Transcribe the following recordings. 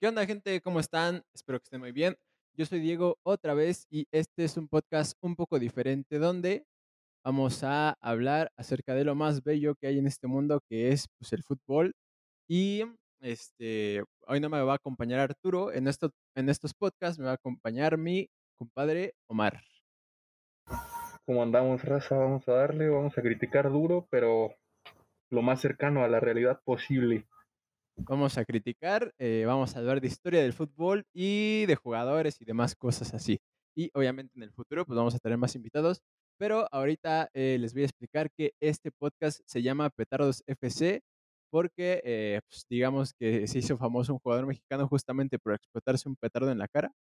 ¿Qué onda, gente? ¿Cómo están? Espero que estén muy bien. Yo soy Diego otra vez y este es un podcast un poco diferente donde vamos a hablar acerca de lo más bello que hay en este mundo, que es pues, el fútbol. Y este, hoy no me va a acompañar Arturo, en, esto, en estos podcasts me va a acompañar mi compadre Omar. ¿Cómo andamos, raza? Vamos a darle, vamos a criticar duro, pero lo más cercano a la realidad posible. Vamos a criticar, eh, vamos a hablar de historia del fútbol y de jugadores y demás cosas así. Y obviamente en el futuro pues vamos a tener más invitados, pero ahorita eh, les voy a explicar que este podcast se llama Petardos FC porque eh, pues, digamos que se hizo famoso un jugador mexicano justamente por explotarse un petardo en la cara,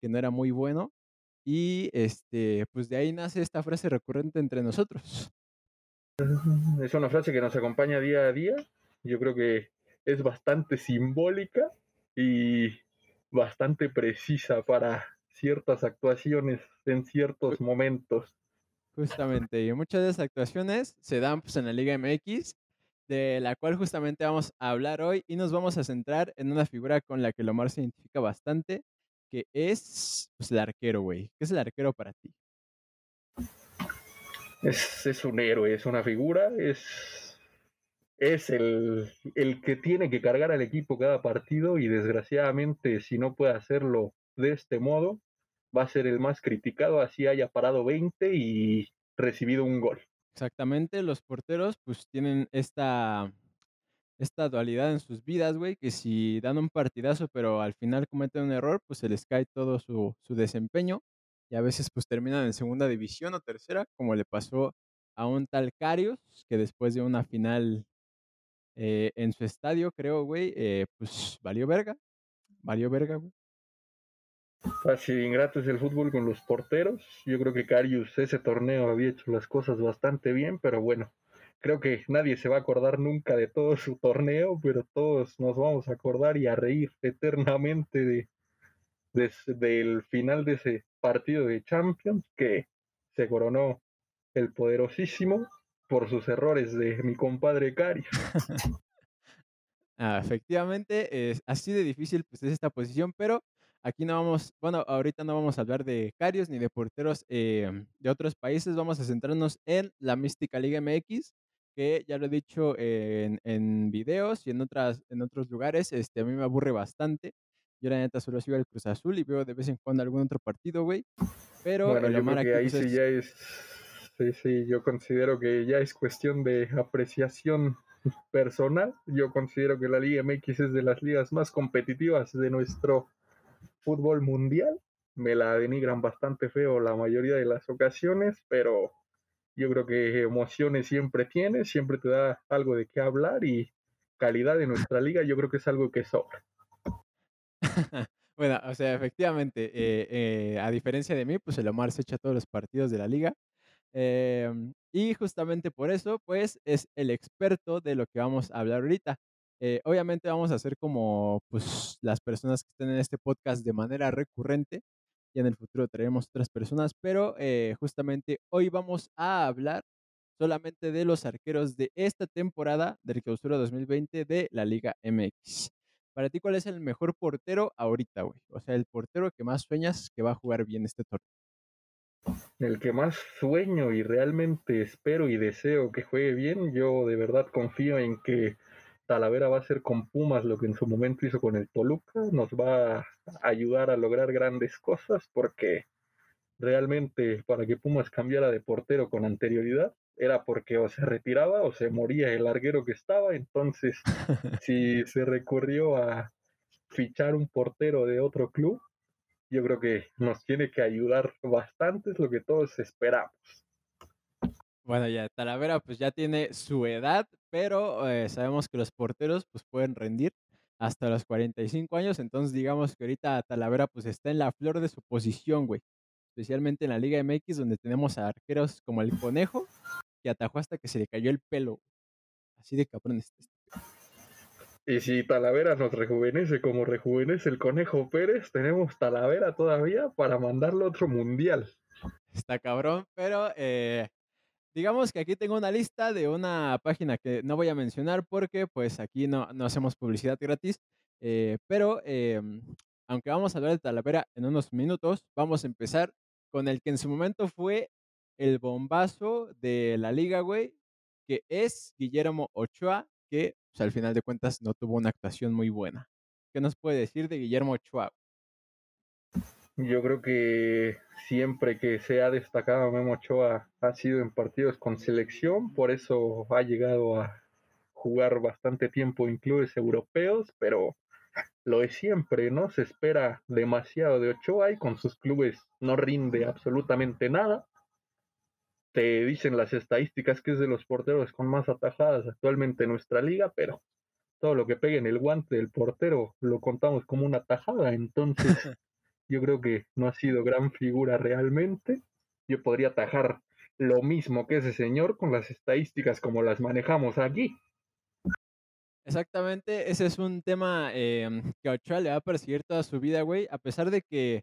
que no era muy bueno. Y este, pues de ahí nace esta frase recurrente entre nosotros. Es una frase que nos acompaña día a día. Yo creo que es bastante simbólica y bastante precisa para ciertas actuaciones en ciertos momentos. Justamente, y muchas de esas actuaciones se dan pues, en la Liga MX, de la cual justamente vamos a hablar hoy y nos vamos a centrar en una figura con la que Lomar se identifica bastante, que es pues, el arquero, güey. ¿Qué es el arquero para ti? Es, es un héroe, es una figura, es es el, que tiene que cargar al equipo cada partido y desgraciadamente si no puede hacerlo de este modo, va a ser el más criticado, así haya parado 20 y recibido un gol. Exactamente, los porteros pues tienen esta, esta dualidad en sus vidas, güey, que si dan un partidazo pero al final cometen un error, pues se les cae todo su, su desempeño y a veces pues terminan en segunda división o tercera, como le pasó a un tal Carius, que después de una final eh, en su estadio, creo, güey, eh, pues valió verga. Valió verga, güey. Fácil, ingrato es el fútbol con los porteros. Yo creo que Carius ese torneo había hecho las cosas bastante bien, pero bueno, creo que nadie se va a acordar nunca de todo su torneo, pero todos nos vamos a acordar y a reír eternamente de, del final de ese partido de Champions que se coronó el poderosísimo por sus errores de mi compadre Cari. ah, efectivamente, es así de difícil pues, es esta posición, pero aquí no vamos, bueno, ahorita no vamos a hablar de Carios ni de porteros em, de otros países, vamos a centrarnos en la Mística Liga MX, que ya lo he dicho en, en videos y en, otras, en otros lugares, este, a mí me aburre bastante. Yo la neta solo sigo el Cruz Azul y veo de vez en cuando algún otro partido, güey. Pero bueno, yo creo que ahí pues, sí ya es sí, sí, yo considero que ya es cuestión de apreciación personal. Yo considero que la Liga MX es de las ligas más competitivas de nuestro fútbol mundial. Me la denigran bastante feo la mayoría de las ocasiones, pero yo creo que emociones siempre tiene, siempre te da algo de qué hablar y calidad de nuestra liga yo creo que es algo que sobra. bueno, o sea, efectivamente, eh, eh, a diferencia de mí, pues el Omar se echa todos los partidos de la liga. Em, y justamente por eso, pues, es el experto de lo que vamos a hablar ahorita. Eh, obviamente vamos a hacer como, pues, las personas que estén en este podcast de manera recurrente. Y en el futuro traeremos otras personas, pero eh, justamente hoy vamos a hablar solamente de los arqueros de esta temporada del clausura 2020 de la Liga MX. Para ti, ¿cuál es el mejor portero ahorita, güey? O sea, el portero que más sueñas que va a jugar bien este torneo el que más sueño y realmente espero y deseo que juegue bien, yo de verdad confío en que Talavera va a hacer con Pumas lo que en su momento hizo con el Toluca, nos va a ayudar a lograr grandes cosas porque realmente para que Pumas cambiara de portero con anterioridad era porque o se retiraba o se moría el larguero que estaba, entonces si se recurrió a fichar un portero de otro club, yo creo que nos tiene que ayudar bastante, es lo que todos esperamos. Bueno, ya Talavera pues ya tiene su edad, pero eh, sabemos que los porteros pues pueden rendir hasta los 45 años, entonces digamos que ahorita Talavera pues está en la flor de su posición, güey. Especialmente en la Liga MX donde tenemos a arqueros como el Conejo, que atajó hasta que se le cayó el pelo. Así de cabrón este. Y si Talavera nos rejuvenece como rejuvenece el Conejo Pérez, tenemos Talavera todavía para mandarle otro mundial. Está cabrón, pero eh, digamos que aquí tengo una lista de una página que no voy a mencionar porque pues aquí no, no hacemos publicidad gratis, Eh, pero, em, aunque vamos a hablar de Talavera en unos minutos, vamos a empezar con el que en su momento fue el bombazo de la liga, güey, que es Guillermo Ochoa, que, pues, al final de cuentas no tuvo una actuación muy buena. ¿Qué nos puede decir de Guillermo Ochoa? Yo creo que siempre que se ha destacado Memo Ochoa ha sido en partidos con selección, por eso ha llegado a jugar bastante tiempo en clubes europeos, pero lo de siempre, ¿no? Se espera demasiado de Ochoa y con sus clubes no rinde absolutamente nada. Te dicen las estadísticas que es de los porteros con más atajadas actualmente en nuestra liga, pero todo lo que pegue en el guante del portero lo contamos como una tajada, entonces yo creo que no ha sido gran figura realmente. Yo podría atajar lo mismo que ese señor con las estadísticas como las manejamos aquí. Exactamente, ese es un tema em, que a Ochoa le va a perseguir toda su vida, güey, a pesar de que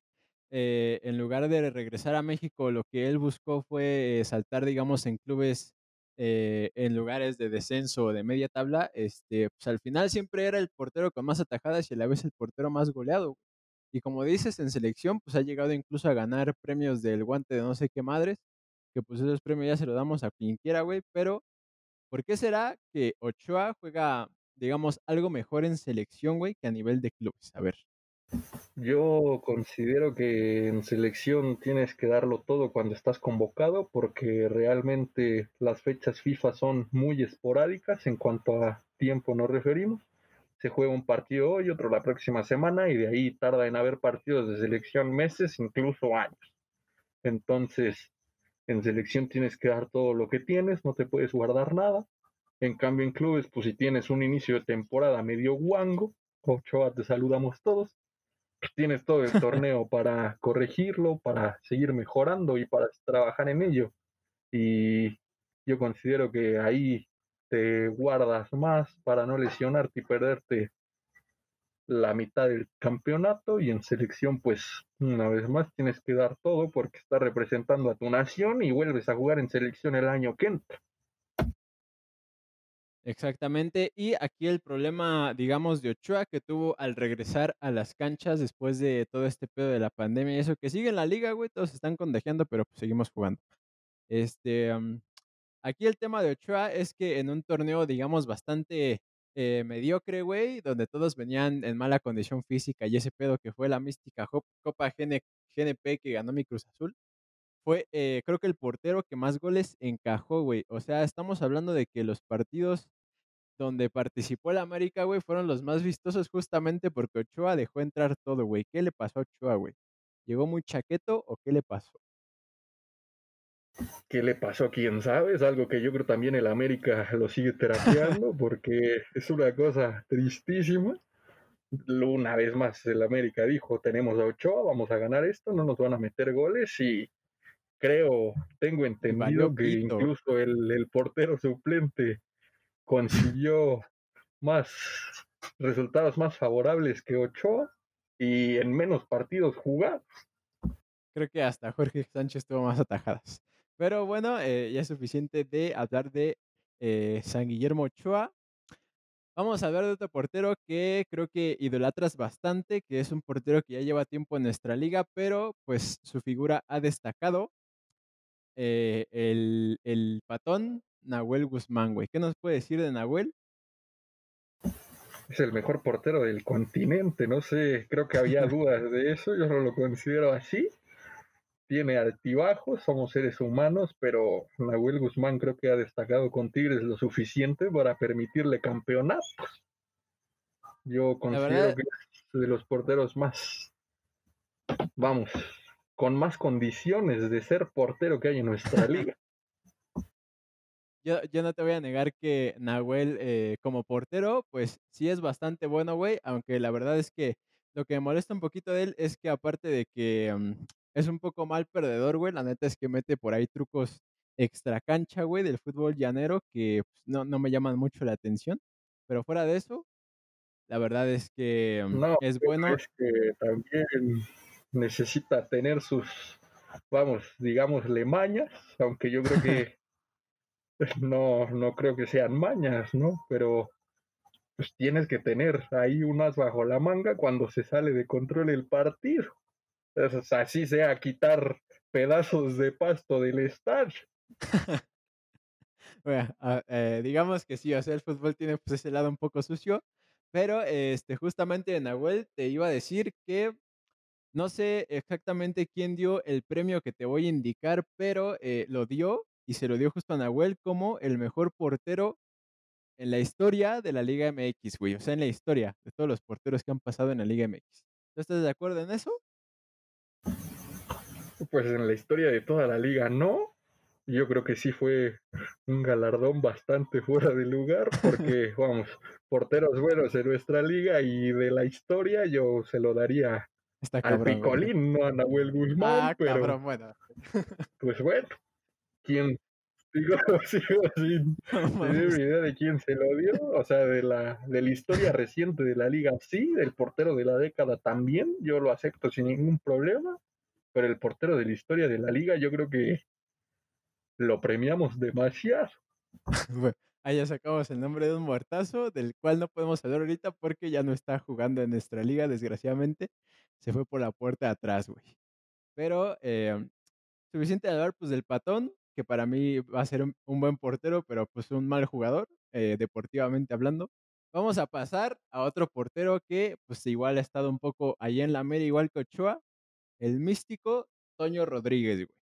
eh, en lugar de regresar a México, lo que él buscó fue saltar, digamos, en clubes, eh, en lugares de descenso o de media tabla, este, pues al final siempre era el portero con más atajadas y a la vez el portero más goleado. Y como dices, en selección, pues ha llegado incluso a ganar premios del guante de no sé qué madres, que pues esos premios ya se los damos a quien quiera, güey, pero ¿por qué será que Ochoa juega digamos, algo mejor en selección, güey, que a nivel de clubes? A ver. Yo considero que en selección tienes que darlo todo cuando estás convocado porque realmente las fechas FIFA son muy esporádicas en cuanto a tiempo nos referimos. Se juega un partido hoy, otro la próxima semana y de ahí tarda en haber partidos de selección meses, incluso años. Entonces, en selección tienes que dar todo lo que tienes, no te puedes guardar nada. En cambio, en clubes, pues si tienes un inicio de temporada medio guango, Ochoa te saludamos todos, tienes todo el torneo para corregirlo, para seguir mejorando y para trabajar en ello. Y yo considero que ahí te guardas más para no lesionarte y perderte la mitad del campeonato y en selección pues una vez más tienes que dar todo porque estás representando a tu nación y vuelves a jugar en selección el año que entra. Exactamente. Y aquí el problema, digamos, de Ochoa que tuvo al regresar a las canchas después de todo este pedo de la pandemia y eso, que sigue en la liga, güey, todos están contagiando, pero pues seguimos jugando. Este, aquí el tema de Ochoa es que en un torneo, digamos, bastante eh, mediocre, güey, donde todos venían en mala condición física y ese pedo que fue la mística Copa GNP que ganó mi Cruz Azul, fue, eh, creo que el portero que más goles encajó, güey. O sea, estamos hablando de que los partidos donde participó el América, güey, fueron los más vistosos justamente porque Ochoa dejó entrar todo, güey. ¿Qué le pasó a Ochoa, güey? ¿Llegó muy chaqueto o qué le pasó? ¿Qué le pasó? ¿Quién sabe? Es algo que yo creo también el América lo sigue terapiando porque es una cosa tristísima. Una vez más el América dijo, tenemos a Ochoa, vamos a ganar esto, no nos van a meter goles y creo, tengo entendido que incluso el, portero suplente consiguió más resultados más favorables que Ochoa y en menos partidos jugados. Creo que hasta Jorge Sánchez tuvo más atajadas. Pero bueno, eh, ya es suficiente de hablar de eh, San Guillermo Ochoa. Vamos a hablar de otro portero que creo que idolatras bastante, que es un portero que ya lleva tiempo en nuestra liga, pero pues su figura ha destacado eh, el, el patón Nahuel Guzmán, güey. ¿Qué nos puede decir de Nahuel? Es el mejor portero del continente, no sé, creo que había dudas de eso, yo no lo considero así. Tiene altibajos, somos seres humanos, pero Nahuel Guzmán creo que ha destacado con Tigres lo suficiente para permitirle campeonatos. Yo considero que es de los porteros más, vamos, con más condiciones de ser portero que hay en nuestra liga. Yo, yo no te voy a negar que Nahuel eh, como portero, pues sí es bastante bueno, güey, aunque la verdad es que lo que me molesta un poquito de él es que aparte de que mm, es un poco mal perdedor, güey, la neta es que mete por ahí trucos extra cancha, güey, del fútbol llanero que pues, no, no me llaman mucho la atención, pero fuera de eso, la verdad es que mm, es bueno. Es que también necesita tener sus, vamos, digámosle mañas, aunque yo creo que no, no creo que sean mañas, ¿no? Pero pues tienes que tener ahí un as bajo la manga cuando se sale de control el partido. Así sea quitar pedazos de pasto del estadio. Bueno, ah, eh, digamos que sí, o sea, el fútbol tiene pues ese lado un poco sucio, pero este, justamente Nahuel te iba a decir que no sé exactamente quién dio el premio que te voy a indicar, pero eh, lo dio y se lo dio justo a Nahuel como el mejor portero en la historia de la Liga MX, güey. O sea, en la historia de todos los porteros que han pasado en la Liga MX. ¿Tú estás de acuerdo en eso? Pues en la historia de toda la liga no. Yo creo que sí fue un galardón bastante fuera de lugar, porque, vamos, porteros buenos en nuestra liga y de la historia yo se lo daría Está al cabrón, güey. Picolín, no a Nahuel Guzmán, Ah, pero cabrón, bueno. pues bueno, ¿quién? Sigo, sigo sin tener idea de quién se lo dio, o sea, de la, de la historia reciente de la liga sí, del portero de la década también, yo lo acepto sin ningún problema, pero el portero de la historia de la liga yo creo que lo premiamos demasiado. Bueno, ahí ya sacamos el nombre de un muertazo, del cual no podemos hablar ahorita porque ya no está jugando en nuestra liga, desgraciadamente. Se fue por la puerta de atrás, güey. Pero eh, suficiente hablar pues del patón, que para mí va a ser un, buen portero, pero pues un mal jugador, eh, deportivamente hablando. Vamos a pasar a otro portero que pues igual ha estado un poco allá en la media, igual que Ochoa, el místico Toño Rodríguez, güey.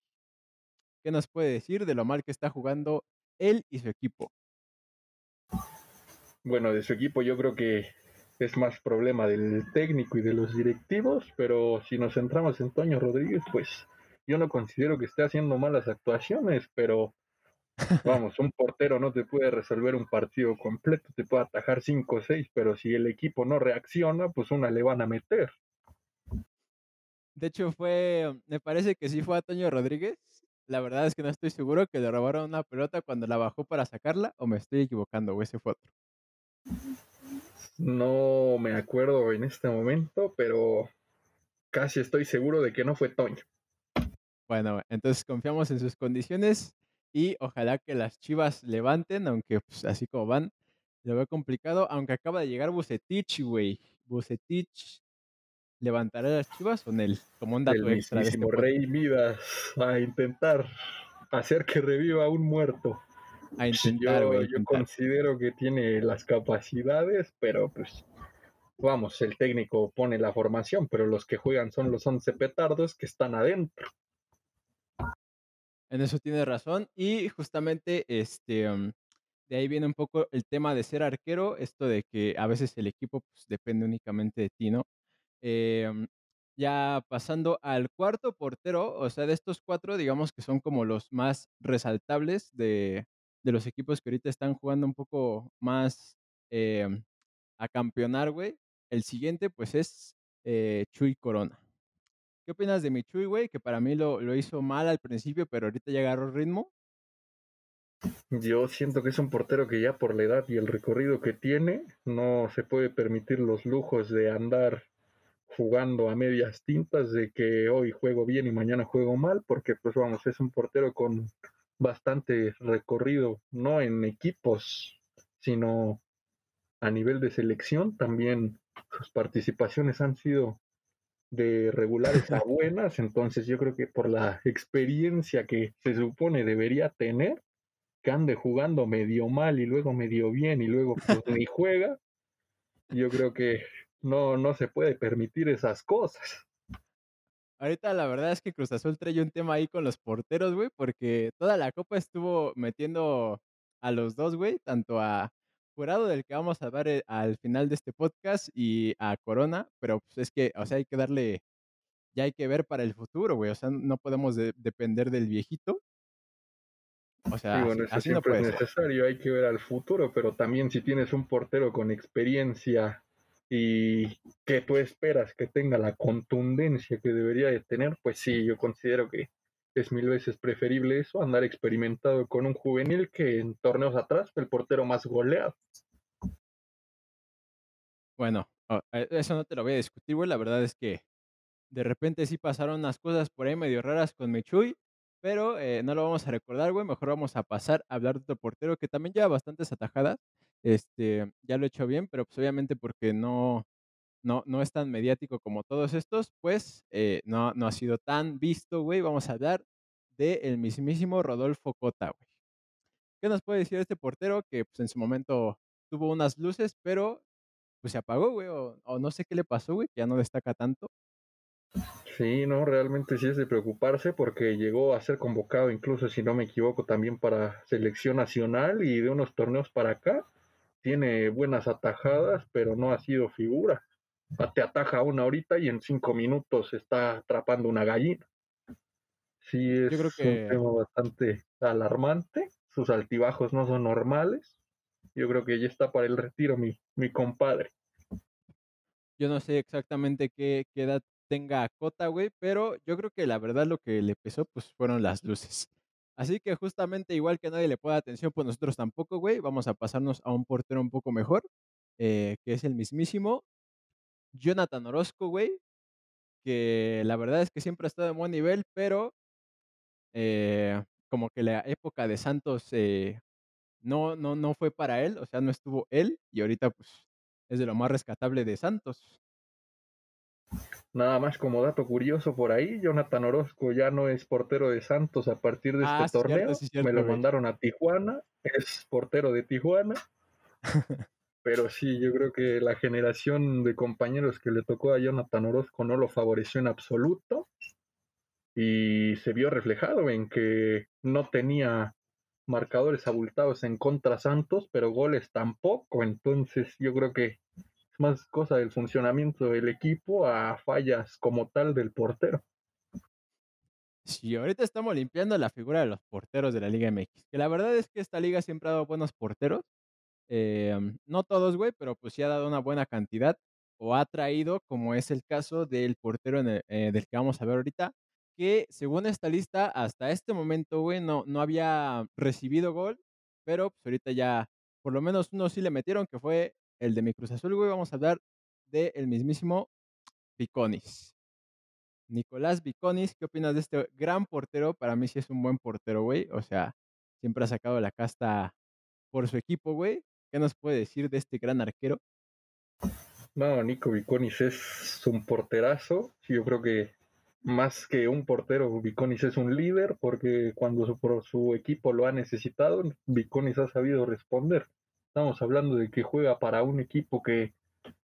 ¿Qué nos puede decir de lo mal que está jugando él y su equipo? Bueno, de su equipo yo creo que es más problema del técnico y de los directivos, pero si nos centramos en Toño Rodríguez, pues yo no considero que esté haciendo malas actuaciones, pero vamos, un portero no te puede resolver un partido completo, te puede atajar 5 o 6, pero si el equipo no reacciona, pues una le van a meter. De hecho, fue, me parece que sí fue a Toño Rodríguez. La verdad es que no estoy seguro que le robaron una pelota cuando la bajó para sacarla, o me estoy equivocando, o ese fue otro. No me acuerdo en este momento, pero casi estoy seguro de que no fue Toño. Bueno, entonces confiamos en sus condiciones y ojalá que las Chivas levanten, aunque pues, así como van, lo veo complicado, aunque acaba de llegar Bucetich, güey. Bucetich levantará las Chivas o Nel, como un dato el extra de este. Rey Midas a intentar hacer que reviva un muerto. A intentar, yo, a yo considero que tiene las capacidades, pero pues vamos, el técnico pone la formación, pero los que juegan son los 11 petardos que están adentro. En eso tiene razón. Y justamente este, um, de ahí viene un poco el tema de ser arquero, esto de que a veces el equipo pues, depende únicamente de ti, ¿no? Um, ya pasando al cuarto portero, o sea, de estos cuatro, digamos que son como los más resaltables de, de los equipos que ahorita están jugando un poco más eh, a campeonar, güey. El siguiente, pues, es eh, Chuy Corona. ¿Qué opinas de mi Chuy, güey? Que para mí lo, lo hizo mal al principio, pero ahorita ya agarró ritmo. Yo siento que es un portero que ya por la edad y el recorrido que tiene, no se puede permitir los lujos de andar jugando a medias tintas de que hoy juego bien y mañana juego mal, porque pues vamos, es un portero con bastante recorrido, no en equipos, sino a nivel de selección. También sus participaciones han sido de regulares a buenas, entonces yo creo que por la experiencia que se supone debería tener, que ande jugando medio mal y luego medio bien y luego pues ni juega, yo creo que no, no se puede permitir esas cosas. Ahorita la verdad es que Cruz Azul trae un tema ahí con los porteros, güey, porque toda la copa estuvo metiendo a los dos, güey, tanto a Jurado, del que vamos a dar eh, al final de este podcast, y a Corona, pero pues es que, o sea, hay que darle, ya hay que ver para el futuro, güey, o sea, no podemos de- depender del viejito. O sea, bueno, así, eso así no siempre es ser. necesario, hay que ver al futuro, pero también si tienes un portero con experiencia y que tú esperas que tenga la contundencia que debería de tener, pues sí, yo considero que es mil veces preferible eso, andar experimentado con un juvenil que en torneos atrás el portero más goleado. Bueno, eh, eso no te lo voy a discutir, güey, la verdad es que de repente sí pasaron unas cosas por ahí medio raras con Michuy, pero eh, no lo vamos a recordar, güey. Mejor vamos a pasar a hablar de otro portero que también lleva bastantes atajadas este, ya lo ha hecho bien, pero, pues, obviamente porque no no no es tan mediático como todos estos, pues, eh, no no ha sido tan visto, güey. Vamos a hablar del mismísimo Rodolfo Cota, güey. ¿Qué nos puede decir este portero? Que, pues, en su momento tuvo unas luces, pero, pues, se apagó, güey, o no sé qué le pasó, güey, que ya no destaca tanto. Sí, no, realmente sí es de preocuparse porque llegó a ser convocado, incluso si no me equivoco, también para selección nacional y de unos torneos para acá. Tiene buenas atajadas, pero no ha sido figura. Te ataja una horita y en cinco minutos está atrapando una gallina. Sí, es Yo creo un que tema bastante alarmante. Sus altibajos no son normales. Yo creo que ya está para el retiro mi, mi compadre. yo no sé exactamente qué qué edad tenga Cota, güey, pero yo creo que la verdad lo que le pesó, pues, fueron las luces. Así que justamente igual que nadie le pone atención, pues, nosotros tampoco, güey, vamos a pasarnos a un portero un poco mejor, eh, que es el mismísimo Jonathan Orozco, güey, que la verdad es que siempre ha estado en buen nivel, pero, eh, como que la época de Santos, eh, no no no fue para él, o sea, no estuvo él, y ahorita, pues, es de lo más rescatable de Santos. Nada más como dato curioso por ahí, Jonathan Orozco ya no es portero de Santos a partir de este Ah, cierto, torneo. Me lo güey. mandaron a Tijuana, es portero de Tijuana. Pero sí, yo creo que la generación de compañeros que le tocó a Jonathan Orozco no lo favoreció en absoluto y se vio reflejado en que no tenía marcadores abultados en contra Santos, pero goles tampoco. Entonces yo creo que es más cosa del funcionamiento del equipo a fallas como tal del portero. Sí, ahorita estamos limpiando la figura de los porteros de la Liga MX, que la verdad es que esta liga siempre ha dado buenos porteros, em, no todos, güey, pero, pues, sí ha dado una buena cantidad, o ha traído, como es el caso del portero eh, del que vamos a ver ahorita, que según esta lista, hasta este momento, güey, no no había recibido gol, pero, pues, ahorita ya por lo menos uno sí le metieron, que fue el de mi Cruz Azul, güey. Vamos a hablar del mismísimo Viconis. Nicolás Viconis, ¿qué opinas de este gran portero? Para mí sí es un buen portero, güey. O sea, siempre ha sacado la casta por su equipo, güey. ¿Qué nos puede decir de este gran arquero? No, Nico Viconis es un porterazo. Yo creo que más que un portero, Viconis es un líder porque cuando su, por su equipo lo ha necesitado, Viconis ha sabido responder. Estamos hablando de que juega para un equipo que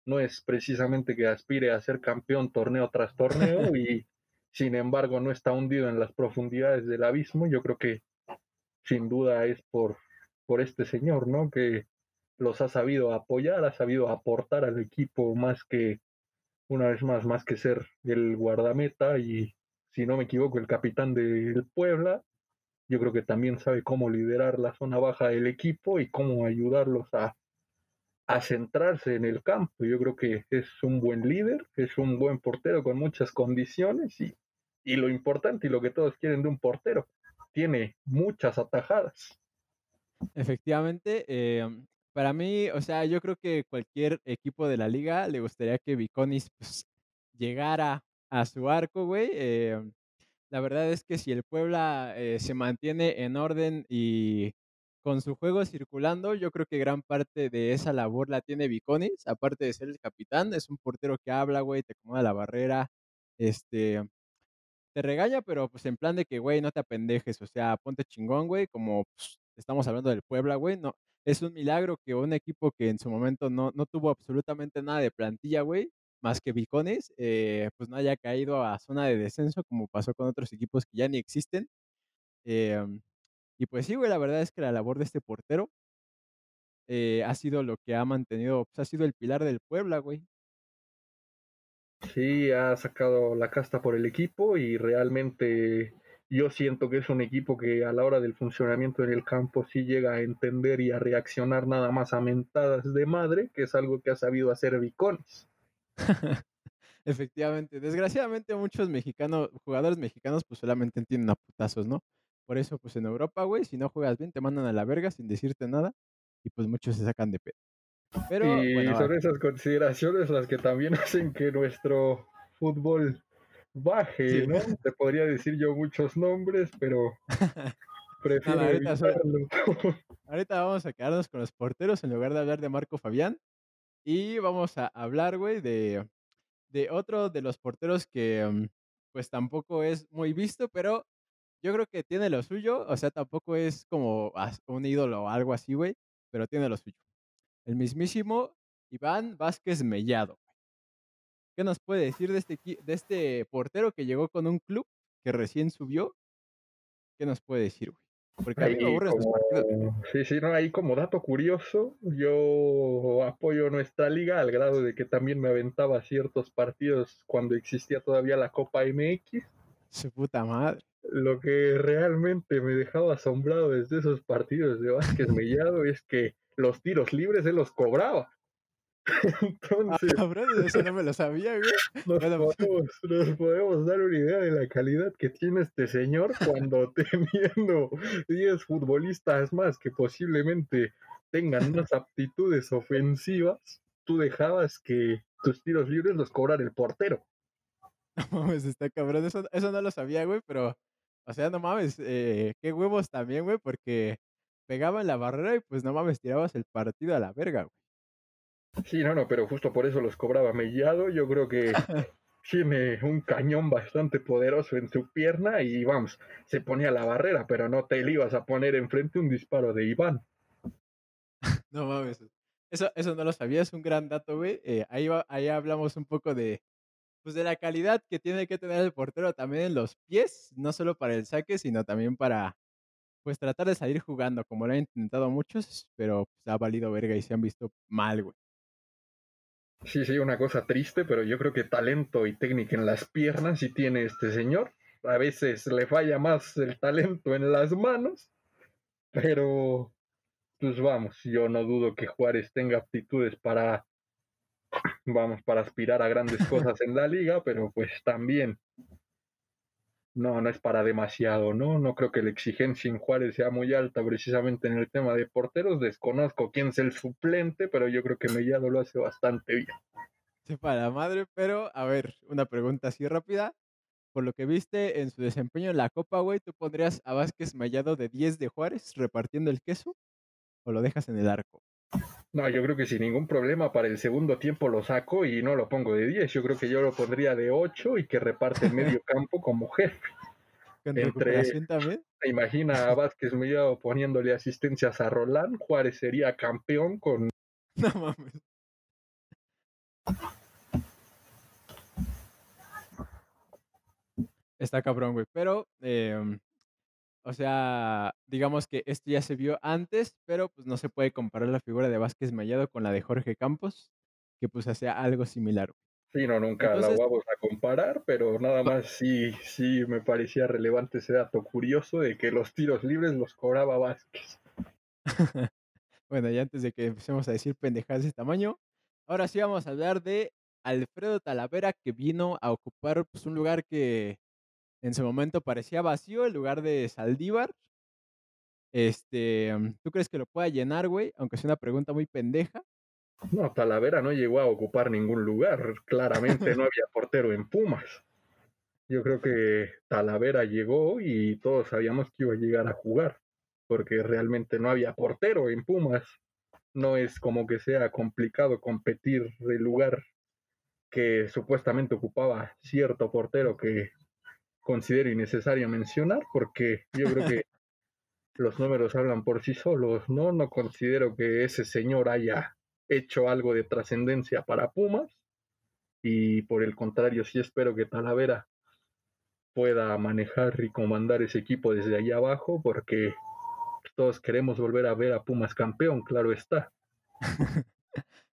no es precisamente que aspire a ser campeón torneo tras torneo y sin embargo no está hundido en las profundidades del abismo. Yo creo que sin duda es por, por este señor, ¿no? Que los ha sabido apoyar, ha sabido aportar al equipo más que, una vez más, más que ser el guardameta y, si no me equivoco, el capitán del Puebla. Yo creo que también sabe cómo liderar la zona baja del equipo y cómo ayudarlos a, a centrarse en el campo. Yo creo que es un buen líder, es un buen portero con muchas condiciones y, y lo importante y lo que todos quieren de un portero, tiene muchas atajadas. Efectivamente, em, para mí, o sea, yo creo que cualquier equipo de la liga le gustaría que Viconis, pues, llegara a su arco, güey. Em, la verdad es que si el Puebla, eh, se mantiene en orden y con su juego circulando, yo creo que gran parte de esa labor la tiene Viconis, aparte de ser el capitán, es un portero que habla, güey, te acomoda la barrera, este, te regaña, pero, pues, en plan de que, güey, no te apendejes, o sea, ponte chingón, güey, como, pues, estamos hablando del Puebla, güey, no es un milagro que un equipo que en su momento no no tuvo absolutamente nada de plantilla, güey, más que Viconis, eh, pues, no haya caído a zona de descenso, como pasó con otros equipos que ya ni existen. Em, y pues sí, güey, la verdad es que la labor de este portero eh, ha sido lo que ha mantenido, pues, ha sido el pilar del Puebla, güey. Sí, ha sacado la casta por el equipo y realmente yo siento que es un equipo que a la hora del funcionamiento en el campo sí llega a entender y a reaccionar nada más a mentadas de madre, que es algo que ha sabido hacer Vicones. Efectivamente, desgraciadamente muchos mexicanos, jugadores mexicanos, pues solamente entienden a putazos, ¿no? Por eso, pues en Europa, güey, si no juegas bien, te mandan a la verga sin decirte nada y pues muchos se sacan de pedo. Pero Y bueno, son esas consideraciones las que también hacen que nuestro fútbol baje, Sí. ¿no? Te podría decir yo muchos nombres, pero Prefiero ahorita, evitarlo. ahorita vamos a quedarnos con los porteros en lugar de hablar de Marco Fabián. Y vamos a hablar, güey, de, de otro de los porteros que, mm, pues tampoco es muy visto, pero yo creo que tiene lo suyo. O sea, tampoco es como un ídolo o algo así, güey, pero tiene lo suyo. El mismísimo Iván Vázquez Mellado. ¿Qué nos puede decir de este, de este portero que llegó con un club que recién subió? ¿Qué nos puede decir, güey? Porque a mí me aburren partidos. Sí, sí, no, ahí como dato curioso, yo apoyo nuestra liga al grado de que también me aventaba ciertos partidos cuando existía todavía la Copa MX. Su puta madre. Lo que realmente me dejaba asombrado desde esos partidos de Vázquez Mellado es que los tiros libres él los cobraba. Entonces, ah, eso no me lo sabía, güey. Nos, podemos, nos, podemos, dar una idea de la calidad que tiene este señor cuando teniendo 10 futbolistas más que posiblemente tengan más aptitudes ofensivas, tú dejabas que tus tiros libres los cobrara el portero. No mames, está cabrón. Eso, eso no lo sabía, güey, pero, o sea, no mames, eh, qué huevos también, güey, porque pegaban la barrera y pues no mames, tirabas el partido a la verga, güey. Sí, no, no, pero justo por eso los cobraba mellado. Yo creo que tiene un cañón bastante poderoso en su pierna y vamos, se ponía la barrera, pero no te le ibas a poner enfrente un disparo de Iván. No mames. Eso, eso no lo sabía, es un gran dato, güey. Eh, ahí, va, ahí hablamos un poco de, pues de la calidad que tiene que tener el portero también en los pies, no solo para el saque, sino también para, pues tratar de salir jugando, como lo han intentado muchos, pero pues, ha valido verga y se han visto mal, güey. Sí, sí, una cosa triste, pero yo creo que talento y técnica en las piernas sí tiene este señor. A veces le falla más el talento en las manos, pero pues vamos, yo no dudo que Juárez tenga aptitudes para, vamos, para aspirar a grandes cosas en la liga, pero pues también no, no es para demasiado, ¿no? No creo que la exigencia en Juárez sea muy alta precisamente en el tema de porteros. Desconozco quién es el suplente, pero yo creo que Mellado lo hace bastante bien. Sí, para madre, pero a ver, una pregunta así rápida. Por lo que viste en su desempeño en la Copa, güey, ¿tú pondrías a Vázquez Mellado de 10 de Juárez repartiendo el queso o lo dejas en el arco? No, yo creo que sin ningún problema para el segundo tiempo lo saco y no lo pongo de 10. Yo creo que yo lo pondría de 8 y que reparte el medio campo como jefe. ¿Con Entre, también? Imagina a Vázquez Mellado poniéndole asistencias a Roland. Juárez sería campeón con. No mames. Está cabrón, güey. Pero eh, o sea, digamos que esto ya se vio antes, pero pues no se puede comparar la figura de Vázquez Mayado con la de Jorge Campos, que pues hacía algo similar. Sí, no, nunca la vamos a comparar, pero nada más sí, sí me parecía relevante ese dato curioso de que los tiros libres los cobraba Vázquez. bueno, y antes de que empecemos a decir pendejadas de tamaño, ahora sí vamos a hablar de Alfredo Talavera que vino a ocupar pues, un lugar que en su momento parecía vacío el lugar de Saldívar. Este, mm, ¿tú crees que lo pueda llenar, güey? Aunque sea una pregunta muy pendeja. No, Talavera no llegó a ocupar ningún lugar. Claramente no había portero en Pumas. Yo creo que Talavera llegó y todos sabíamos que iba a llegar a jugar, porque realmente no había portero en Pumas. No es como que sea complicado competir el lugar que supuestamente ocupaba cierto portero que considero innecesario mencionar porque yo creo que los números hablan por sí solos, ¿no? No considero que ese señor haya hecho algo de trascendencia para Pumas y por el contrario sí espero que Talavera pueda manejar y comandar ese equipo desde allá abajo porque todos queremos volver a ver a Pumas campeón, claro está.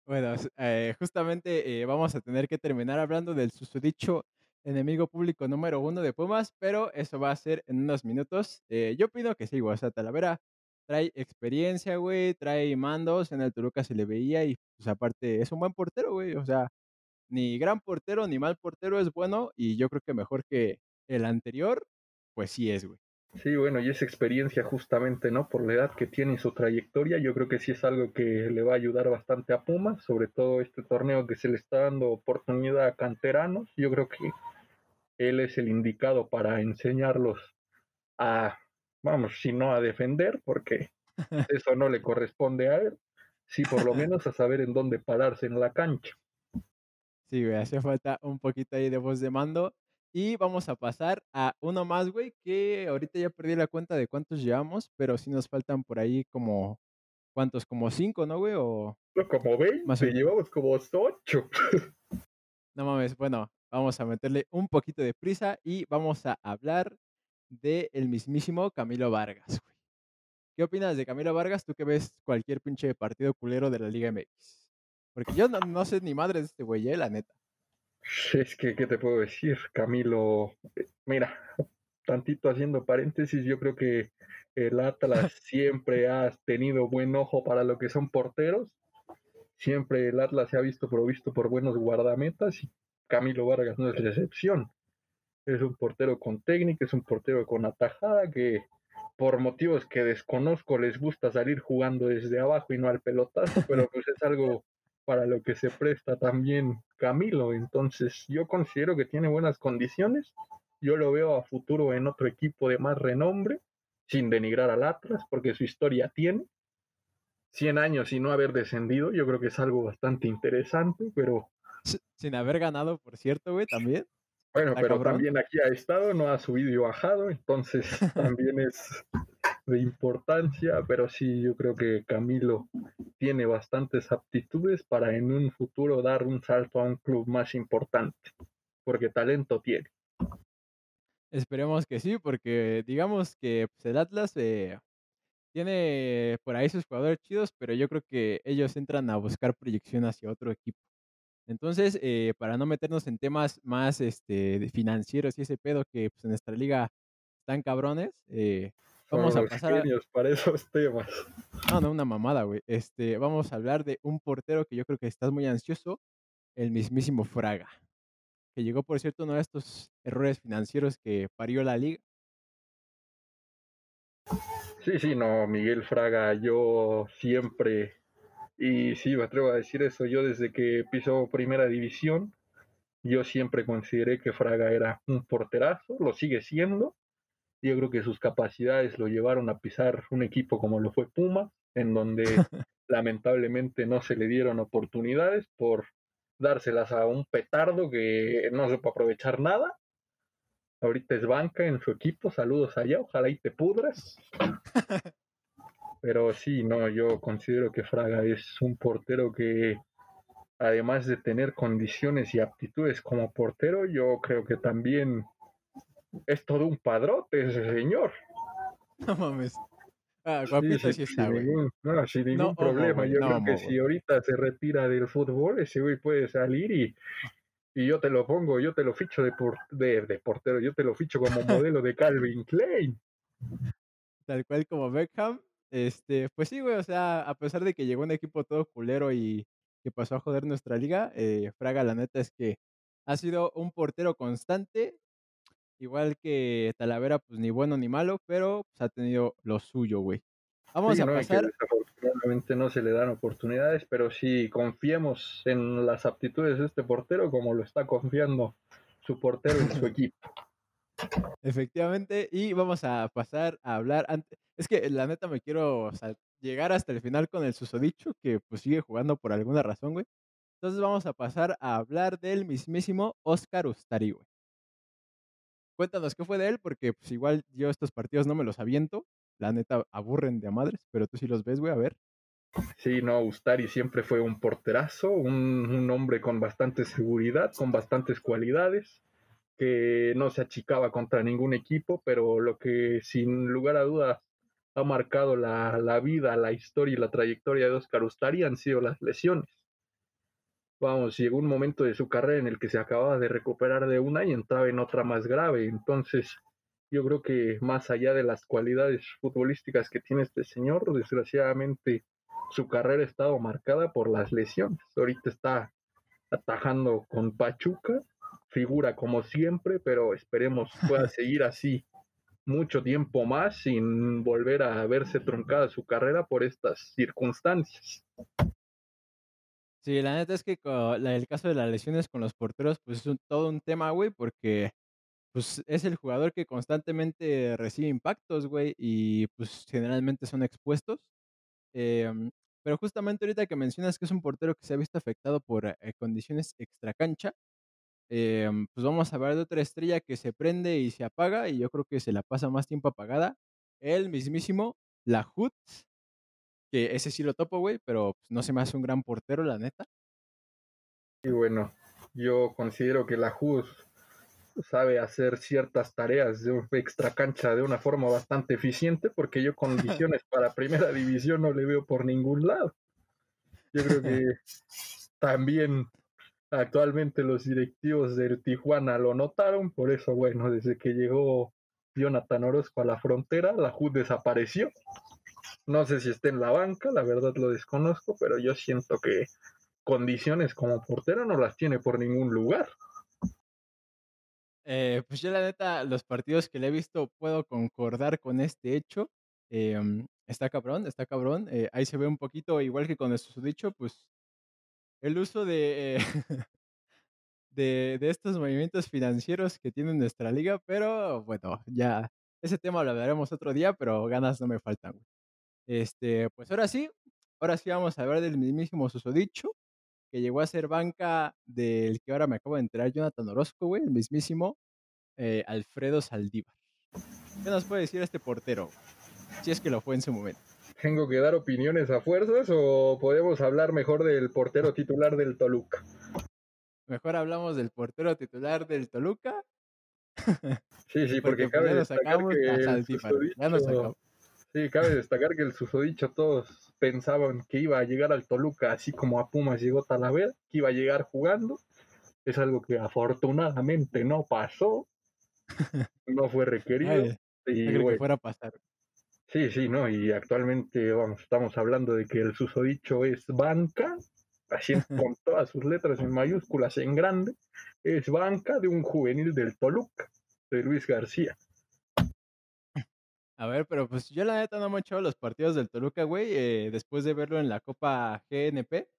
bueno, eh, justamente eh, vamos a tener que terminar hablando del susodicho enemigo público número uno de Pumas, pero eso va a ser en unos minutos. Eh, yo opino que sí, güey. O sea, Talavera trae experiencia, güey, trae mandos. En el Toluca se le veía y, pues, aparte, es un buen portero, güey. O sea, ni gran portero ni mal portero es bueno y yo creo que mejor que el anterior, pues sí es, güey. Sí, bueno, y esa experiencia justamente, ¿no? Por la edad que tiene y su trayectoria, yo creo que sí es algo que le va a ayudar bastante a Pumas, sobre todo este torneo que se le está dando oportunidad a canteranos. Yo creo que él es el indicado para enseñarlos a vamos, si no a defender, porque eso no le corresponde a él, sí por lo menos a saber en dónde pararse en la cancha. Sí, güey, hace falta un poquito ahí de voz de mando. Y vamos a pasar a uno más, güey, que ahorita ya perdí la cuenta de cuántos llevamos, pero sí nos faltan por ahí como, ¿cuántos? Como cinco, ¿no, güey? O como 20, llevamos como 8. No mames, bueno, vamos a meterle un poquito de prisa y vamos a hablar del el mismísimo Camilo Vargas, güey. ¿Qué opinas de Camilo Vargas? Tú que ves cualquier pinche partido culero de la Liga MX. Porque yo no, sé ni madre de este güey, eh, la neta. Es que, ¿qué te puedo decir? Camilo, eh, mira, tantito haciendo paréntesis, yo creo que el Atlas siempre ha tenido buen ojo para lo que son porteros. Siempre el Atlas se ha visto provisto por buenos guardametas y Camilo Vargas no es la excepción. Es un portero con técnica, es un portero con atajada que por motivos que desconozco les gusta salir jugando desde abajo y no al pelotazo, pero pues es algo para lo que se presta también Camilo. Entonces yo considero que tiene buenas condiciones. Yo lo veo a futuro en otro equipo de más renombre, sin denigrar al Atlas, porque su historia tiene. 100 años y no haber descendido, yo creo que es algo bastante interesante, pero... Sin haber ganado, por cierto, güey, también. Bueno, pero también aquí ha estado, no ha subido y bajado, entonces también es de importancia, pero sí, yo creo que Camilo tiene bastantes aptitudes para en un futuro dar un salto a un club más importante, porque talento tiene. Esperemos que sí, porque digamos que pues, el Atlas eh, tiene por ahí sus jugadores chidos, pero yo creo que ellos entran a buscar proyección hacia otro equipo. Entonces, eh, para no meternos en temas más este, financieros y ese pedo que pues, en nuestra liga están cabrones, eh, vamos a pasar a... para esos temas. No, no, una mamada, güey. Este, vamos a hablar de un portero que yo creo que estás muy ansioso, el mismísimo Fraga, que llegó, por cierto, uno de estos errores financieros que parió la liga. Sí, sí, no, Miguel Fraga, yo siempre y sí, me atrevo a decir eso. Yo desde que pisó primera división, yo siempre consideré que Fraga era un porterazo, lo sigue siendo. Yo creo que sus capacidades lo llevaron a pisar un equipo como lo fue Puma, en donde lamentablemente no se le dieron oportunidades por dárselas a un petardo que no supo aprovechar nada. Ahorita es banca en su equipo, saludos allá, ojalá y te pudras. Pero sí, no, yo considero que Fraga es un portero que, además de tener condiciones y aptitudes como portero, yo creo que también es todo un padrote ese señor. No mames. Ah, guapito sí, está, sin ningún, no, sin ningún problema. yo creo que si ahorita se retira del fútbol, ese güey puede salir y, y yo te lo pongo, yo te lo ficho de, de, de portero, yo te lo ficho como modelo de Calvin Klein. Tal cual como Beckham, este, pues sí, güey, o sea, a pesar de que llegó un equipo todo culero y que pasó a joder nuestra liga, eh, Fraga, la neta es que ha sido un portero constante, igual que Talavera, pues ni bueno ni malo, pero pues, ha tenido lo suyo, güey. Vamos a pasar. desafortunadamente no se le dan oportunidades, pero sí confiemos en las aptitudes de este portero como lo está confiando su portero en su equipo. Efectivamente, y vamos a pasar a hablar. Es que la neta me quiero llegar hasta el final con el susodicho, que pues sigue jugando por alguna razón, güey. Entonces vamos a pasar a hablar del mismísimo Oscar Ustari, güey. Cuéntanos qué fue de él, porque pues igual yo estos partidos no me los aviento. La neta aburren de a madres, pero tú sí los ves, güey, a ver. Sí, no, Ustari siempre fue un porterazo, un hombre con bastante seguridad, con bastantes cualidades que no se achicaba contra ningún equipo, pero lo que sin lugar a dudas ha marcado la, vida, la historia y la trayectoria de Oscar Ustari han sido las lesiones. Vamos, llegó un momento de su carrera en el que se acababa de recuperar de una y entraba en otra más grave. Entonces, yo creo que más allá de las cualidades futbolísticas que tiene este señor, desgraciadamente su carrera ha estado marcada por las lesiones. Ahorita está atajando con Pachuca figura como siempre, pero esperemos pueda seguir así mucho tiempo más sin volver a verse truncada su carrera por estas circunstancias. Sí, la neta es que el caso de las lesiones con los porteros, pues es todo un tema, güey, porque pues, es el jugador que constantemente recibe impactos, güey, y, pues, generalmente son expuestos. Em, pero justamente ahorita que mencionas que es un portero que se ha visto afectado por, eh, condiciones extracancha, em, pues, vamos a hablar de otra estrella que se prende y se apaga, y yo creo que se la pasa más tiempo apagada, el mismísimo Lahoud, que ese sí lo topo, güey, pero, pues, no se me hace un gran portero, la neta. Y bueno, yo considero que Lahoud sabe hacer ciertas tareas de extra cancha de una forma bastante eficiente, porque yo condiciones para primera división no le veo por ningún lado. Yo creo que también actualmente los directivos del Tijuana lo notaron, por eso, bueno, desde que llegó Jonathan Orozco a la frontera, la HUD desapareció. No sé si está en la banca, la verdad lo desconozco, pero yo siento que condiciones como portero no las tiene por ningún lugar. Eh, pues yo la neta, los partidos que le he visto puedo concordar con este hecho. Em, está cabrón, está cabrón. Eh, ahí se ve un poquito, igual que con el susodicho, pues el uso de, eh, de, de estos movimientos financieros que tiene nuestra liga, pero bueno, ya ese tema lo hablaremos otro día, pero ganas no me faltan. Este, pues ahora sí, ahora sí vamos a hablar del mismísimo susodicho que llegó a ser banca del que ahora me acabo de enterar, Jonathan Orozco, güey, el mismísimo eh, Alfredo Saldívar. ¿Qué nos puede decir este portero? Si es que lo fue en su momento. ¿Tengo que dar opiniones a fuerzas o podemos hablar mejor del portero titular del Toluca? Mejor hablamos del portero titular del Toluca. Sí, sí, porque, pues, cabe destacar que el susodicho-. Sí, cabe destacar que el susodicho todos pensaban que iba a llegar al Toluca, así como a Pumas llegó Talavera, que iba a llegar jugando. Es algo que afortunadamente no pasó, no fue requerido. Ay, y no creo que fuera a pasar. Sí, sí, no, y actualmente vamos, estamos hablando de que el susodicho es banca, así es, con todas sus letras en mayúsculas en grande, es banca de un juvenil del Toluca, de Luis García. A ver, pero pues yo la neta no me he echado los partidos del Toluca, güey. eh, después de verlo en la Copa GNP,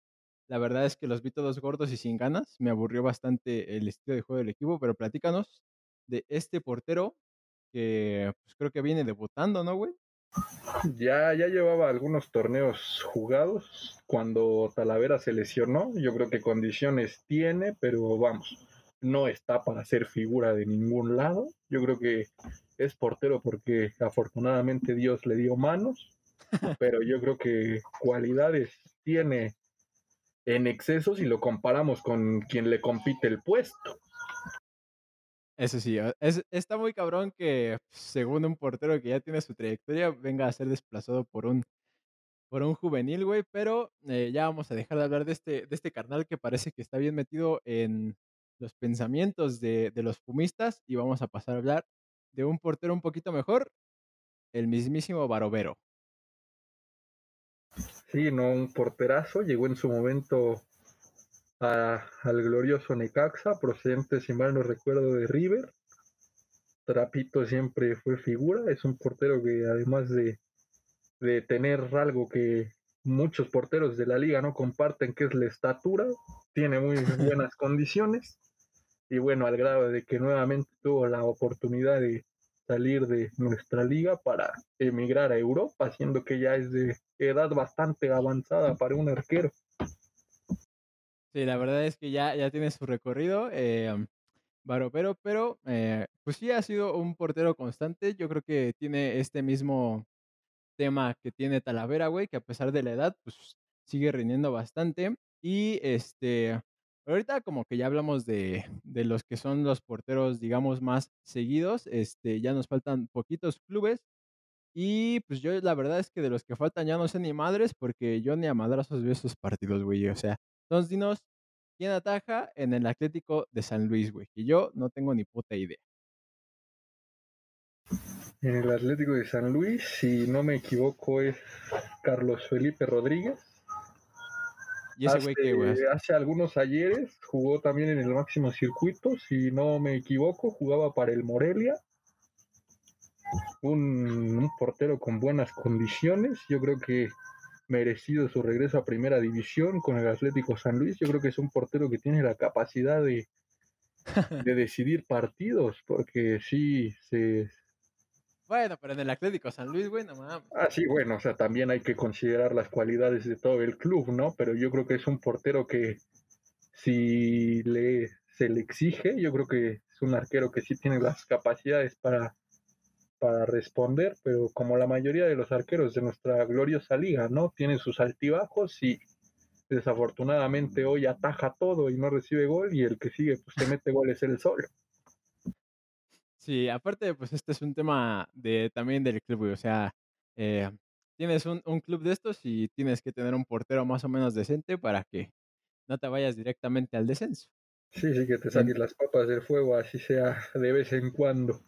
la verdad es que los vi todos gordos y sin ganas. Me aburrió bastante el estilo de juego del equipo, pero platícanos de este portero que pues creo que viene debutando, ¿no, güey? Ya, ya llevaba algunos torneos jugados cuando Talavera se lesionó. Yo creo que condiciones tiene, pero vamos, no está para ser figura de ningún lado. Yo creo que es portero porque afortunadamente Dios le dio manos, pero yo creo que cualidades tiene en exceso si lo comparamos con quien le compite el puesto. Eso sí, ah, es- está muy cabrón que según un portero que ya tiene su trayectoria, venga a ser desplazado por un, por un juvenil, güey, pero eh, ya vamos a dejar de hablar de este, de este carnal que parece que está bien metido en los pensamientos de, de los fumistas y vamos a pasar a hablar de un portero un poquito mejor, el mismísimo Barovero. Sí, no, un porterazo. Llegó en su momento a- al glorioso Necaxa, procedente, si mal no recuerdo, de River. Trapito siempre fue figura. Es un portero que además de, de tener algo que muchos porteros de la liga no comparten, que es la estatura, tiene muy buenas condiciones. Y bueno, al grado de que nuevamente tuvo la oportunidad de salir de nuestra liga para emigrar a Europa, siendo que ya es de edad bastante avanzada para un arquero. Sí, la verdad es que ya, ya tiene su recorrido, eh, Barovero, pero pues sí ha sido un portero constante. Yo creo que tiene este mismo tema que tiene Talavera, güey, que a pesar de la edad, pues sigue rindiendo bastante. Y este, ahorita como que ya hablamos de, de los que son los porteros, digamos, más seguidos. Este, ya nos faltan poquitos clubes. Y pues yo la verdad es que de los que faltan ya no sé ni madres, porque yo ni a madrazos veo esos partidos, güey. O sea, entonces dinos, ¿quién ataja en el Atlético de San Luis, güey? Que yo no tengo ni puta idea. En el Atlético de San Luis, si no me equivoco, es Carlos Felipe Rodríguez. ¿Y ese güey qué, güey? Hace, hace algunos ayeres jugó también en el máximo circuito, si no me equivoco, jugaba para el Morelia. Un, un portero con buenas condiciones, yo creo que merecido su regreso a primera división con el Atlético San Luis. Yo creo que es un portero que tiene la capacidad de, de decidir partidos, porque sí se Bueno, pero en el Atlético San Luis, güey, no mames. Ah, sí, bueno, o sea, también hay que considerar las cualidades de todo el club, ¿no? Pero yo creo que es un portero que si le, se le exige, yo creo que es un arquero que sí tiene las capacidades para, para responder, pero como la mayoría de los arqueros de nuestra gloriosa liga, ¿no? Tienen sus altibajos y desafortunadamente hoy ataja todo y no recibe gol y el que sigue pues se mete goles él solo. Sí, aparte, pues este es un tema de también del club. O sea, eh, tienes un, un club de estos y tienes que tener un portero más o menos decente para que no te vayas directamente al descenso. Sí, sí, que te En- saques las papas del fuego, así sea de vez en cuando.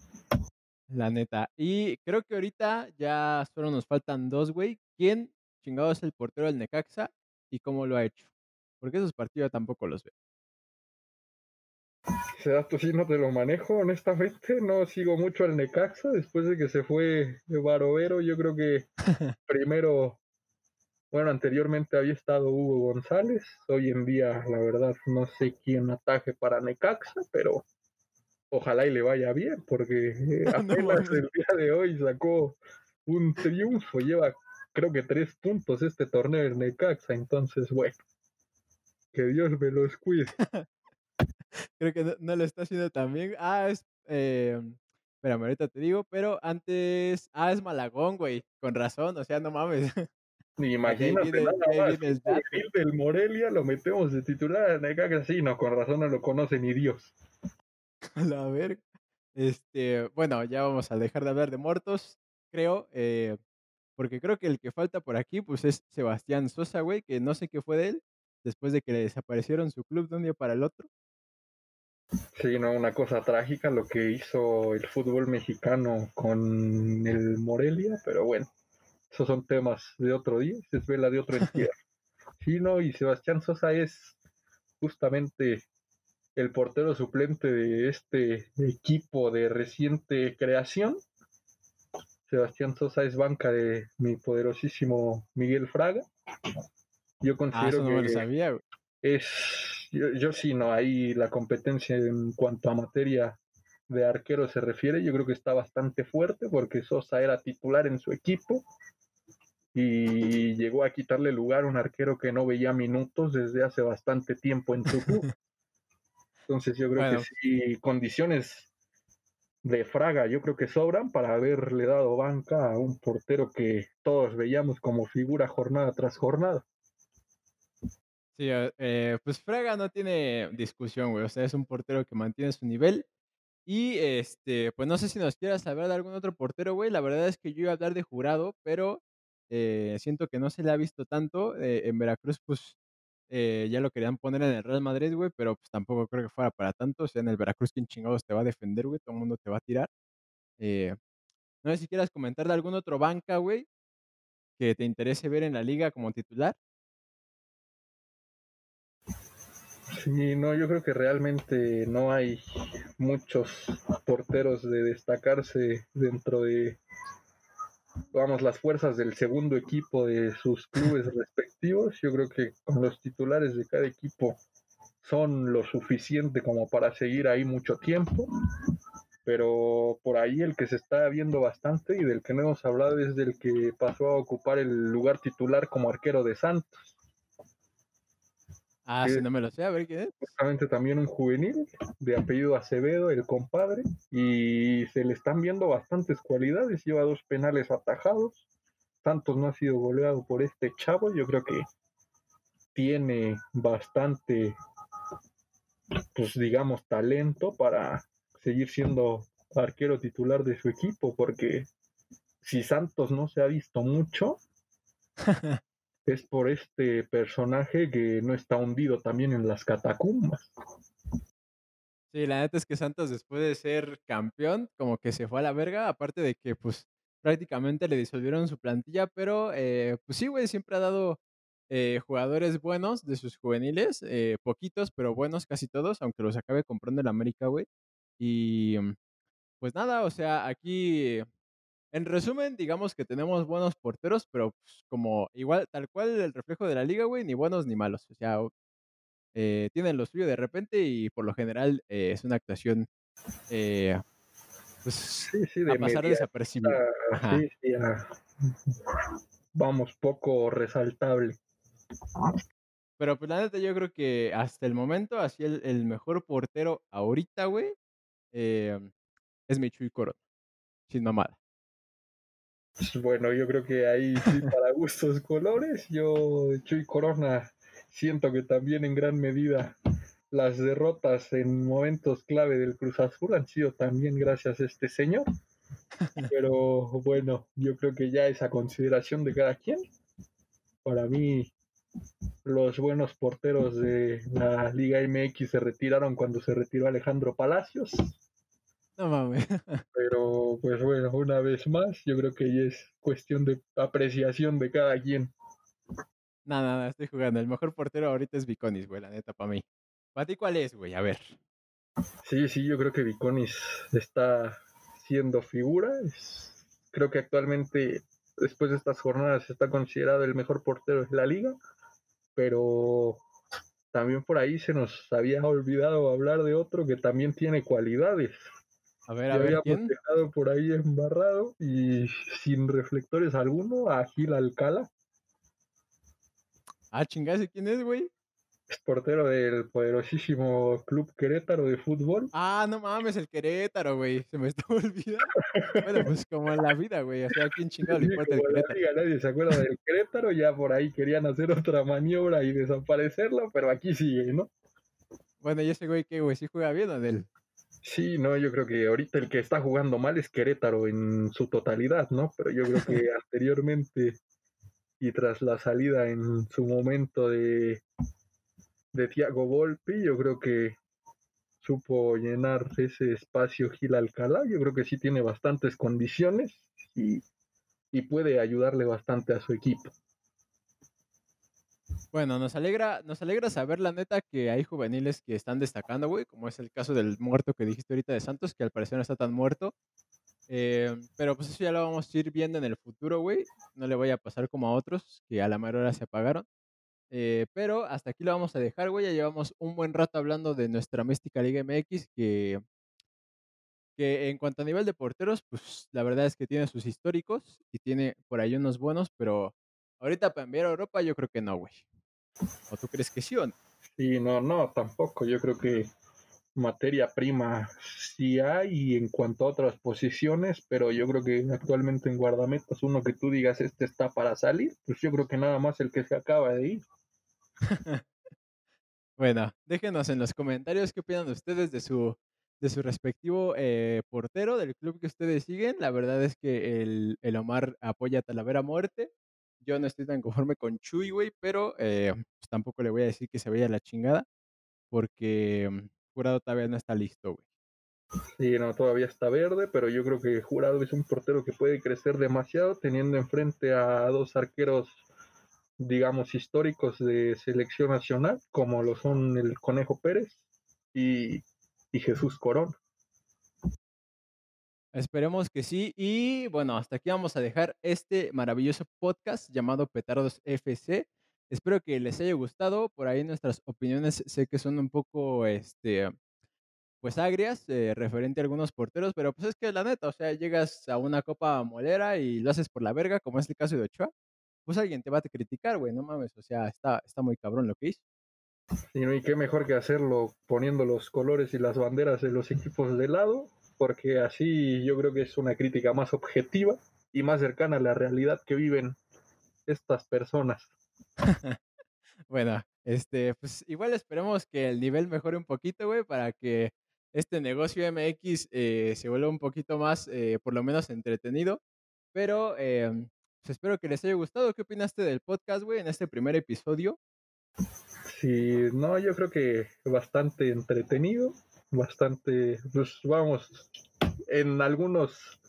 La neta. Y creo que ahorita ya solo nos faltan dos, güey. ¿Quién chingado es el portero del Necaxa y cómo lo ha hecho? Porque esos partidos tampoco los veo. Ese dato sí no te lo manejo, honestamente. No sigo mucho al Necaxa después de que se fue Barovero. Yo creo que primero, bueno, anteriormente había estado Hugo González. Hoy en día, la verdad, no sé quién ataje para Necaxa, pero ojalá y le vaya bien, porque eh, No apenas el día de hoy sacó un triunfo. Lleva, creo que tres puntos este torneo del Necaxa. Entonces, bueno, que Dios me los cuide. Creo que no, no lo está haciendo tan bien. Ah, es. Eh, espérame, ahorita te digo, pero antes. Ah, es Malagón, güey. Con razón, o sea, no mames. Ni Imagínate viene, nada más, el del Morelia lo metemos de titular a Necaxa, sí, no, con razón no lo conoce ni Dios. A la verga. Este, bueno, ya vamos a dejar de hablar de muertos, creo, eh, porque creo que el que falta por aquí, pues es Sebastián Sosa, güey, que no sé qué fue de él, después de que le desaparecieron su club de un día para el otro. Sí, no, una cosa trágica lo que hizo el fútbol mexicano con el Morelia, pero bueno, esos son temas de otro día, se es vela de otro entierro. Sí, no, y Sebastián Sosa es justamente el portero suplente de este equipo de reciente creación. Sebastián Sosa es banca de mi poderosísimo Miguel Fraga. Yo Ah, considero no que sabía, es, yo, yo sí, no, ahí la competencia en cuanto a materia de arquero se refiere, yo creo que está bastante fuerte porque Sosa era titular en su equipo y llegó a quitarle lugar a un arquero que no veía minutos desde hace bastante tiempo en su club. Entonces yo creo Bueno. que sí, condiciones de Fraga yo creo que sobran para haberle dado banca a un portero que todos veíamos como figura jornada tras jornada. Sí, eh, eh, pues Fraga no tiene discusión, güey, o sea, es un portero que mantiene su nivel. Y este, pues no sé si nos quieras saber de algún otro portero, güey. La verdad es que yo iba a hablar de jurado, pero eh, siento que no se le ha visto tanto. Eh, en Veracruz, pues eh, ya lo querían poner en el Real Madrid, güey, pero pues tampoco creo que fuera para tanto. O sea, en el Veracruz, ¿quién chingados te va a defender, güey? Todo el mundo te va a tirar. Eh, no sé si quieras comentar de algún otro banca, güey, que te interese ver en la liga como titular. Sí, no, yo creo que realmente no hay muchos porteros de destacarse dentro de, vamos, las fuerzas del segundo equipo de sus clubes respectivos. Yo creo que con los titulares de cada equipo son lo suficiente como para seguir ahí mucho tiempo. Pero por ahí el que se está viendo bastante y del que no hemos hablado es del que pasó a ocupar el lugar titular como arquero de Santos. Ah, Sí. si no me lo sé, a ver quién es. justamente también un juvenil de apellido Acevedo, el compadre, y se le están viendo bastantes cualidades, lleva dos penales atajados, Santos no ha sido goleado por este chavo, yo creo que tiene bastante, pues digamos, talento para seguir siendo arquero titular de su equipo, porque si Santos no se ha visto mucho, es por este personaje que no está hundido también en las catacumbas. Sí, la neta es que Santos después de ser campeón, como que se fue a la verga, aparte de que pues prácticamente le disolvieron su plantilla, pero eh, pues sí, güey, siempre ha dado eh, jugadores buenos de sus juveniles, eh, poquitos, pero buenos casi todos, aunque los acabe comprando el América, güey. Y pues nada, o sea, aquí, en resumen, digamos que tenemos buenos porteros, pero pues, como igual, tal cual el reflejo de la liga, güey, ni buenos ni malos. O sea, eh, tienen lo suyo de repente y por lo general eh, es una actuación, eh, pues, Sí, sí, a de pasar. Sí, sí, ah, vamos, poco resaltable. Pero, pues, la neta, yo creo que hasta el momento, así el el mejor portero ahorita, güey, em, es mi Chuy Corona, sin mamada. Pues, bueno, yo creo que ahí sí para gustos colores. Yo, Chuy Corona, siento que también en gran medida las derrotas en momentos clave del Cruz Azul han sido también gracias a este señor. Pero bueno, yo creo que ya esa consideración de cada quien. Para mí, los buenos porteros de la Liga MX se retiraron cuando se retiró Alejandro Palacios. No mames. Pero pues bueno, una vez más, yo creo que ya es cuestión de apreciación de cada quien. No, no, no, estoy jugando. El mejor portero ahorita es Viconis, güey, la neta, para mí. ¿Para ti cuál es, güey? A ver. Sí, sí, yo creo que Viconis está siendo figura. Creo que actualmente, después de estas jornadas, está considerado el mejor portero de la liga. Pero también por ahí se nos había olvidado hablar de otro que también tiene cualidades. A ver, a ver, habíamos ¿quién? dejado por ahí embarrado y sin reflectores alguno a Gil Alcala, Ah, chingase, ¿quién es, güey? es portero del poderosísimo Club Querétaro de fútbol. Ah, no mames, el Querétaro, güey. Se me está olvidando. Bueno, pues como en la vida, güey. O sea, ¿a quién chingado le Sí, importa el Querétaro? liga nadie se acuerda del Querétaro, ya por ahí querían hacer otra maniobra y desaparecerlo, pero aquí sigue, ¿no? Bueno, ¿y ese güey qué, güey? ¿Sí juega bien o? Sí, no, yo creo que ahorita el que está jugando mal es Querétaro en su totalidad, ¿no? Pero yo creo que anteriormente y tras la salida en su momento de, de Thiago Volpi, yo creo que supo llenar ese espacio Gil Alcalá. Yo creo que sí tiene bastantes condiciones y, y puede ayudarle bastante a su equipo. Bueno, nos alegra, nos alegra saber, la neta, que hay juveniles que están destacando, güey, como es el caso del muerto que dijiste ahorita de Santos, que al parecer no está tan muerto. Eh, pero pues eso ya lo vamos a ir viendo en el futuro, güey. No le vaya a pasar como a otros que a la mera hora se apagaron. Eh, pero hasta aquí lo vamos a dejar, güey. Ya llevamos un buen rato hablando de nuestra mística Liga MX, que, que en cuanto a nivel de porteros, pues la verdad es que tiene sus históricos y tiene por ahí unos buenos, pero ahorita para enviar a Europa yo creo que no, güey. ¿O tú crees que sí o no? Sí, no, no, tampoco. Yo creo que materia prima sí hay en cuanto a otras posiciones, pero yo creo que actualmente en guardametas uno que tú digas este está para salir, pues yo creo que nada más el que se acaba de ir. Bueno, déjenos en los comentarios qué opinan ustedes de su, de su respectivo eh, portero del club que ustedes siguen. La verdad es que el, el Omar apoya a Talavera muerte. Yo no estoy tan conforme con Chuy, güey, pero eh, pues tampoco le voy a decir que se vaya a la chingada, porque mm, Jurado todavía no está listo, güey. Sí, no, todavía está verde, pero yo creo que Jurado es un portero que puede crecer demasiado teniendo enfrente a dos arqueros, digamos, históricos de selección nacional, como lo son el Conejo Pérez y, y Jesús Corón. Esperemos que sí. Y bueno, hasta aquí vamos a dejar este maravilloso podcast llamado Petardos FC. Espero que les haya gustado. Por ahí nuestras opiniones sé que son un poco, este, pues agrias eh, referente a algunos porteros, pero pues es que la neta, o sea, llegas a una copa molera y lo haces por la verga, como es el caso de Ochoa, pues alguien te va a criticar, güey, no mames, o sea, está, está muy cabrón lo que hizo. No, y qué mejor que hacerlo poniendo los colores y las banderas de los equipos de lado, porque así yo creo que es una crítica más objetiva y más cercana a la realidad que viven estas personas. Bueno, este, pues igual esperemos que el nivel mejore un poquito, güey, para que este negocio MX eh, se vuelva un poquito más, eh, por lo menos, entretenido. Pero em, pues espero que les haya gustado. ¿Qué opinaste del podcast, güey, en este primer episodio? Sí, no, yo creo que bastante entretenido, bastante, pues vamos, en algunos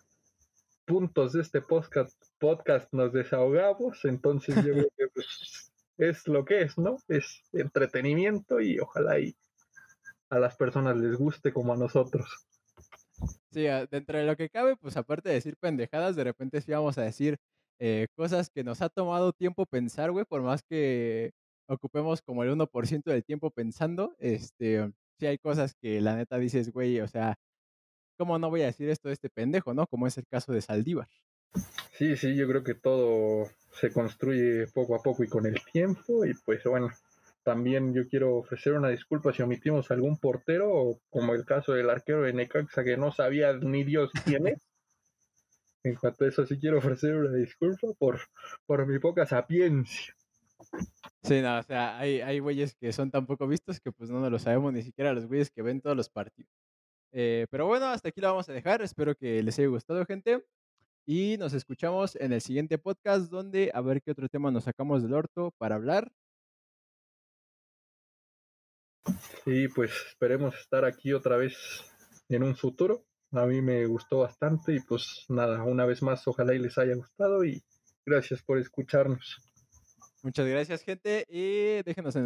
puntos de este podcast, podcast nos desahogamos, entonces yo creo que pues, es lo que es, ¿no? Es entretenimiento y ojalá y a las personas les guste como a nosotros. Sí, dentro de lo que cabe, pues aparte de decir pendejadas, de repente sí vamos a decir eh, cosas que nos ha tomado tiempo pensar, güey, por más que ocupemos como el 1% del tiempo pensando, este, sí hay cosas que la neta dices, güey, o sea, ¿cómo no voy a decir esto de este pendejo, no? Como es el caso de Saldívar. Sí, sí, yo creo que todo se construye poco a poco y con el tiempo y pues bueno, también yo quiero ofrecer una disculpa si omitimos algún portero, como el caso del arquero de Necaxa que no sabía ni Dios quién es. En cuanto a eso, sí quiero ofrecer una disculpa por, por mi poca sapiencia. Sí, no, o sea, hay, hay güeyes que son tan poco vistos que pues no nos lo sabemos ni siquiera los güeyes que ven todos los partidos. Eh, pero bueno, hasta aquí lo vamos a dejar. Espero que les haya gustado, gente. Y nos escuchamos en el siguiente podcast donde a ver qué otro tema nos sacamos del orto para hablar. Sí, pues esperemos estar aquí otra vez en un futuro. A mí me gustó bastante y pues nada, una vez más ojalá y les haya gustado y gracias por escucharnos. Muchas gracias, gente, y déjenos en